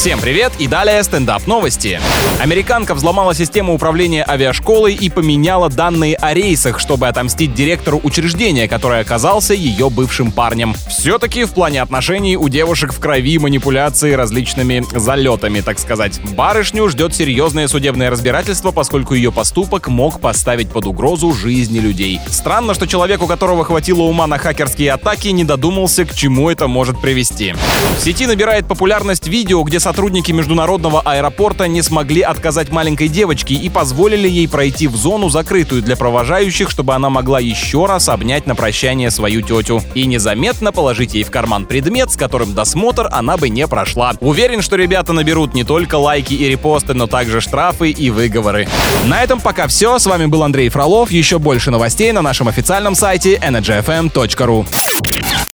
Всем привет и далее стендап новости. Американка взломала систему управления авиашколой и поменяла данные о рейсах, чтобы отомстить директору учреждения, который оказался ее бывшим парнем. Все-таки в плане отношений у девушек в крови манипуляции различными залетами, так сказать. Барышню ждет серьезное судебное разбирательство, поскольку ее поступок мог поставить под угрозу жизни людей. Странно, что человек, у которого хватило ума на хакерские атаки, не додумался, к чему это может привести. В сети набирает популярность видео, где сотрудники международного аэропорта не смогли отказать маленькой девочке и позволили ей пройти в зону, закрытую для провожающих, чтобы она могла еще раз обнять на прощание свою тетю. И незаметно положить ей в карман предмет, с которым досмотр она бы не прошла. Уверен, что ребята наберут не только лайки и репосты, но также штрафы и выговоры. На этом пока все. С вами был Андрей Фролов. Еще больше новостей на нашем официальном сайте energyfm.ru.